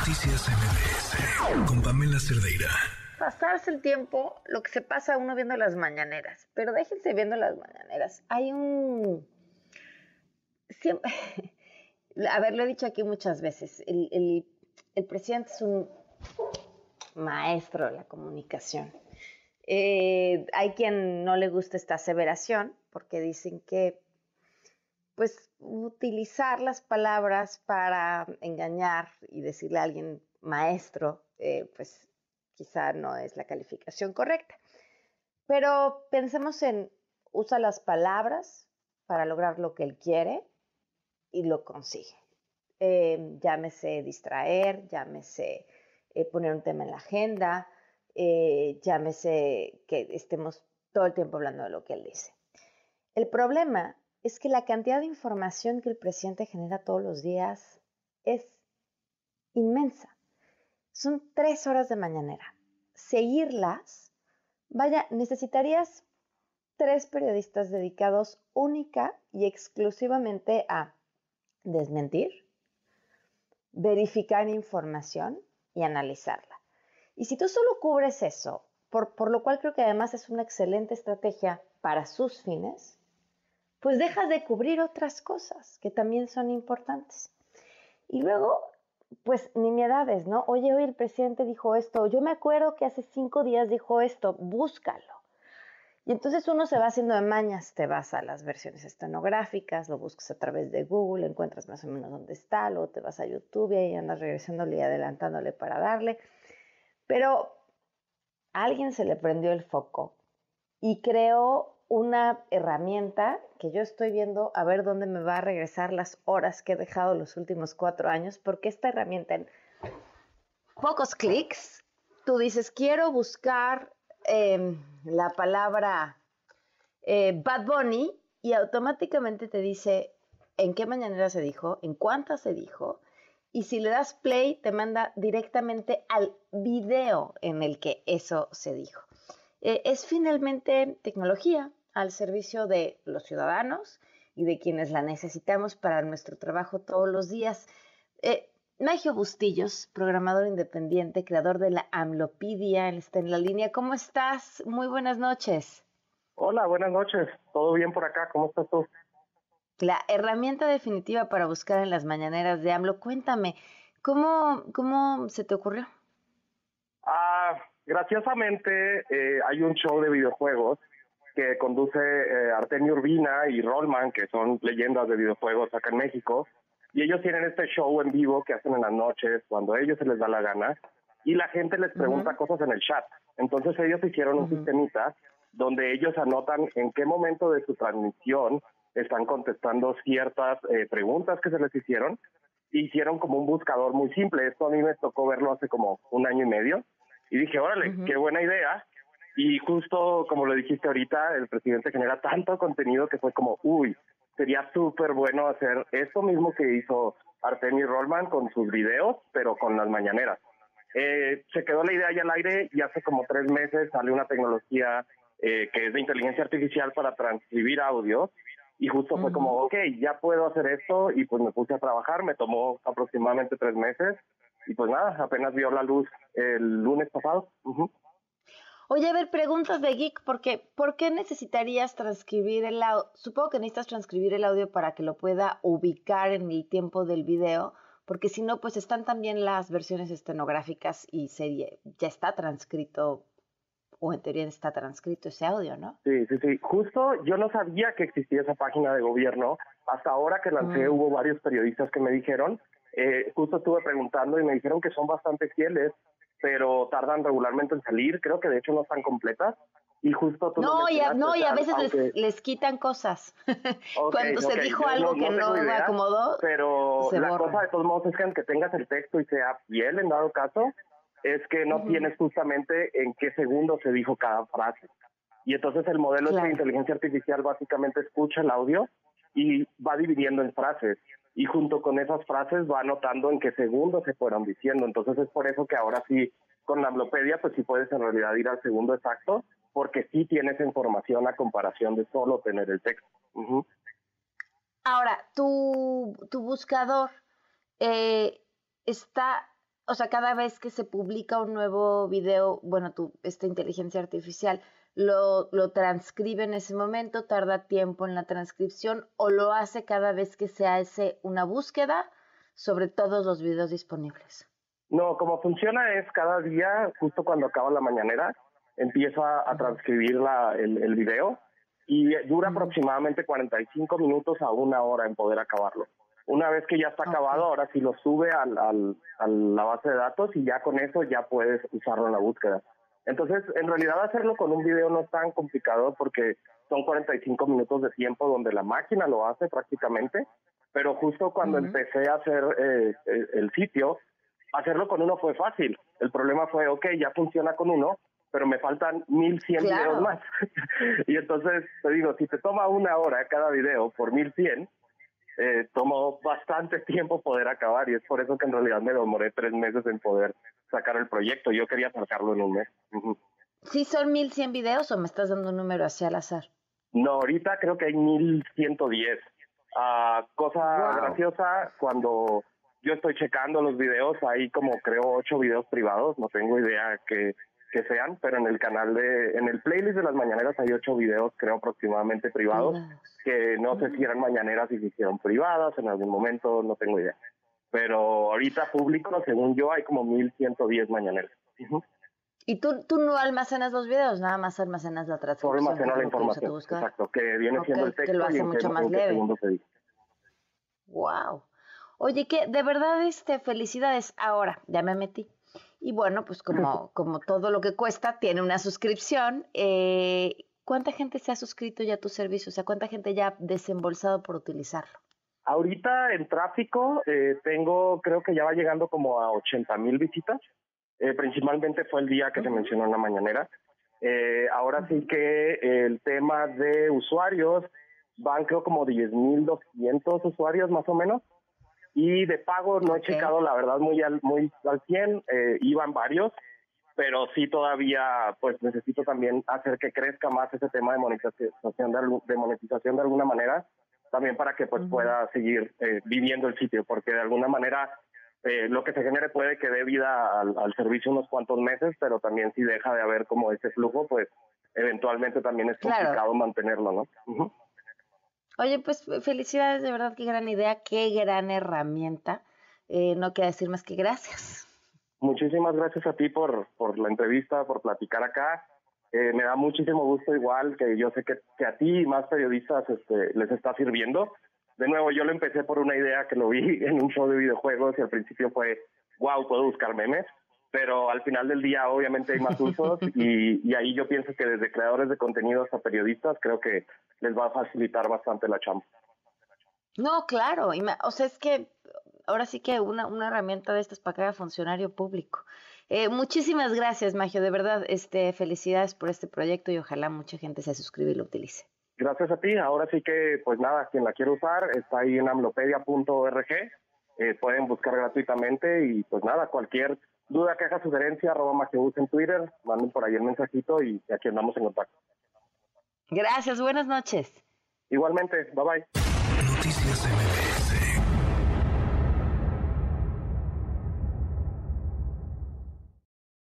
Noticias MBS con Pamela Cerdeira. Pasarse el tiempo, lo que se pasa uno viendo las mañaneras, pero déjense viendo las mañaneras. Hay un... A ver, lo he dicho aquí muchas veces, el, el, presidente es un maestro de la comunicación. Eh, hay quien no le gusta esta aseveración porque dicen que pues utilizar las palabras para engañar y decirle a alguien maestro, eh, pues quizá no es la calificación correcta. Pero pensemos en, usa las palabras para lograr lo que él quiere y lo consigue. Eh, llámese distraer, llámese eh, poner un tema en la agenda, llámese que estemos todo el tiempo hablando de lo que él dice. El problema es que la cantidad de información que el presidente genera todos los días es inmensa. Son tres horas de mañanera. Seguirlas, vaya, necesitarías tres periodistas dedicados única y exclusivamente a desmentir, verificar información y analizarla. Y si tú solo cubres eso, por, por lo cual creo que además es una excelente estrategia para sus fines, pues dejas de cubrir otras cosas que también son importantes. Y luego, pues nimiedades, ¿no? Oye, hoy el presidente dijo esto, yo me acuerdo que hace cinco días dijo esto, búscalo. Y entonces uno se va haciendo de mañas, te vas a las versiones estenográficas, lo buscas a través de Google, encuentras más o menos dónde está, luego te vas a YouTube y ahí andas regresándole y adelantándole para darle. Pero a alguien se le prendió el foco y creó una herramienta que yo estoy viendo a ver dónde me va a regresar las horas que he dejado los últimos cuatro años, porque esta herramienta en pocos clics, tú dices, quiero buscar em, la palabra eh, Bad Bunny y automáticamente te dice en qué mañanera se dijo, en cuántas se dijo, y si le das play te manda directamente al video en el que eso se dijo. Eh, es finalmente tecnología, al servicio de los ciudadanos y de quienes la necesitamos para nuestro trabajo todos los días. Eh, Magio Bustillos, programador independiente, creador de la Amlopedia, está en la línea. ¿Cómo estás? Muy buenas noches. Hola, buenas noches. ¿Todo bien por acá? ¿Cómo estás tú? La herramienta definitiva para buscar en las mañaneras de AMLO. Cuéntame, ¿cómo, cómo se te ocurrió? Ah, graciosamente eh, hay un show de videojuegos que conduce eh, Artemio Urbina y Rollman, que son leyendas de videojuegos acá en México. Y ellos tienen este show en vivo que hacen en las noches, cuando a ellos se les da la gana, y la gente les pregunta cosas en el chat. Entonces ellos hicieron un sistemita donde ellos anotan en qué momento de su transmisión están contestando ciertas eh, preguntas que se les hicieron. Hicieron como un buscador muy simple. Esto a mí me tocó verlo hace como un año y medio. Y dije, órale, qué buena idea. Y justo como lo dijiste ahorita, el presidente genera tanto contenido que fue como, uy, sería súper bueno hacer esto mismo que hizo Artemio Rollman con sus videos, pero con las mañaneras. Eh, se quedó la idea ya al aire y hace como tres meses sale una tecnología eh, que es de inteligencia artificial para transcribir audio. Y justo fue como, ok, ya puedo hacer esto y pues me puse a trabajar, me tomó aproximadamente tres meses. Y pues nada, apenas vio la luz el lunes pasado. Oye, a ver, preguntas de geek, porque ¿por qué necesitarías transcribir el audio? Supongo que necesitas transcribir el audio para que lo pueda ubicar en el tiempo del video, porque si no, pues están también las versiones estenográficas y serie, ya está transcrito, o en teoría está transcrito ese audio, ¿no? Sí, sí, sí. Justo yo no sabía que existía esa página de gobierno. Hasta ahora que lancé mm. hubo varios periodistas que me dijeron, eh, justo estuve preguntando y me dijeron que son bastante fieles pero tardan regularmente en salir. Creo que de hecho no están completas. Y justo tú No, y a, no, y a veces les, quitan cosas. Cuando se dijo algo que no, me acomodó. Pero la cosa de todos modos es que aunque tengas el texto y sea fiel en dado caso, es que no tienes justamente en qué segundo se dijo cada frase. Y entonces el modelo de inteligencia artificial básicamente escucha el audio y va dividiendo en frases y junto con esas frases va anotando en qué segundo se fueron diciendo. Entonces es por eso que ahora sí, con la Amblopedia, pues sí puedes en realidad ir al segundo exacto, porque sí tienes información a comparación de solo tener el texto. Ahora, tu, tu buscador eh, está, o sea, cada vez que se publica un nuevo video, bueno, tu, esta inteligencia artificial lo, lo transcribe en ese momento, tarda tiempo en la transcripción o lo hace cada vez que se hace una búsqueda sobre todos los videos disponibles. No, como funciona es cada día, justo cuando acaba la mañanera, empieza a transcribir la, el, el video y dura aproximadamente 45 minutos a una hora en poder acabarlo. Una vez que ya está acabado, ahora sí lo sube al, al, a la base de datos y ya con eso ya puedes usarlo en la búsqueda. Entonces, en realidad hacerlo con un video no es tan complicado porque son 45 minutos de tiempo donde la máquina lo hace prácticamente, pero justo cuando empecé a hacer eh, el sitio, hacerlo con uno fue fácil. El problema fue, ok, ya funciona con uno, pero me faltan 1100 videos más. y entonces te digo, si te toma una hora cada video por 1100, eh, tomó bastante tiempo poder acabar y es por eso que en realidad me demoré tres meses en poder sacar el proyecto. Yo quería sacarlo en un mes. ¿Sí son 1100 videos o me estás dando un número así al azar? No, ahorita creo que hay 1110. Uh, cosa graciosa, cuando yo estoy checando los videos, hay como creo ocho videos privados, no tengo idea que, que sean, pero en el canal de, en el playlist de las mañaneras hay ocho videos creo aproximadamente privados, que no sé si eran mañaneras y si hicieron privadas en algún momento, no tengo idea. Pero ahorita público, según yo, hay como 1110 mañaneras. ¿Y tú, tú no almacenas los videos, nada más almacenas la transcripción? Solo almaceno la información, exacto, que viene siendo el texto que lo hace mucho más leve. Wow. Oye, que de verdad, este, felicidades. Ahora, ya me metí. Y bueno, pues como, como todo lo que cuesta, tiene una suscripción. Eh, ¿Cuánta gente se ha suscrito ya a tu servicio? O sea, ¿cuánta gente ya ha desembolsado por utilizarlo? Ahorita en tráfico eh, tengo, creo que ya va llegando como a 80 mil visitas. Eh, principalmente fue el día que se mencionó en la mañanera. Eh, ahora sí que el tema de usuarios van creo como 10.200 usuarios más o menos. Y de pago no he checado la verdad muy al, muy al 100, eh, iban varios, pero sí todavía pues necesito también hacer que crezca más ese tema de monetización de, de monetización de alguna manera, también para que pues pueda seguir eh, viviendo el sitio, porque de alguna manera eh, lo que se genere puede que dé vida al, al, servicio unos cuantos meses, pero también si deja de haber como ese flujo, pues eventualmente también es complicado mantenerlo, ¿no? Oye, pues felicidades, de verdad, qué gran idea, qué gran herramienta. Eh, no queda decir más que gracias. Muchísimas gracias a ti por, por la entrevista, por platicar acá. Eh, me da muchísimo gusto igual que yo sé que, que a ti y más periodistas este, les está sirviendo. De nuevo, yo lo empecé por una idea que lo vi en un show de videojuegos y al principio fue, wow, puedo buscar memes pero al final del día obviamente hay más usos y, y, ahí yo pienso que desde creadores de contenidos a periodistas creo que les va a facilitar bastante la chamba. No, claro, o sea, es que ahora sí que una, una herramienta de estas para cada funcionario público. Eh, muchísimas gracias, Magio, de verdad, este, felicidades por este proyecto y ojalá mucha gente se suscriba y lo utilice. Gracias a ti, ahora sí que, pues nada, quien la quiere usar está ahí en amlopedia.org, eh, pueden buscar gratuitamente y pues nada, cualquier duda, queja, sugerencia, arroba Magebus en Twitter, manden por ahí el mensajito y aquí andamos en contacto. Gracias, buenas noches. Igualmente, bye bye. Noticias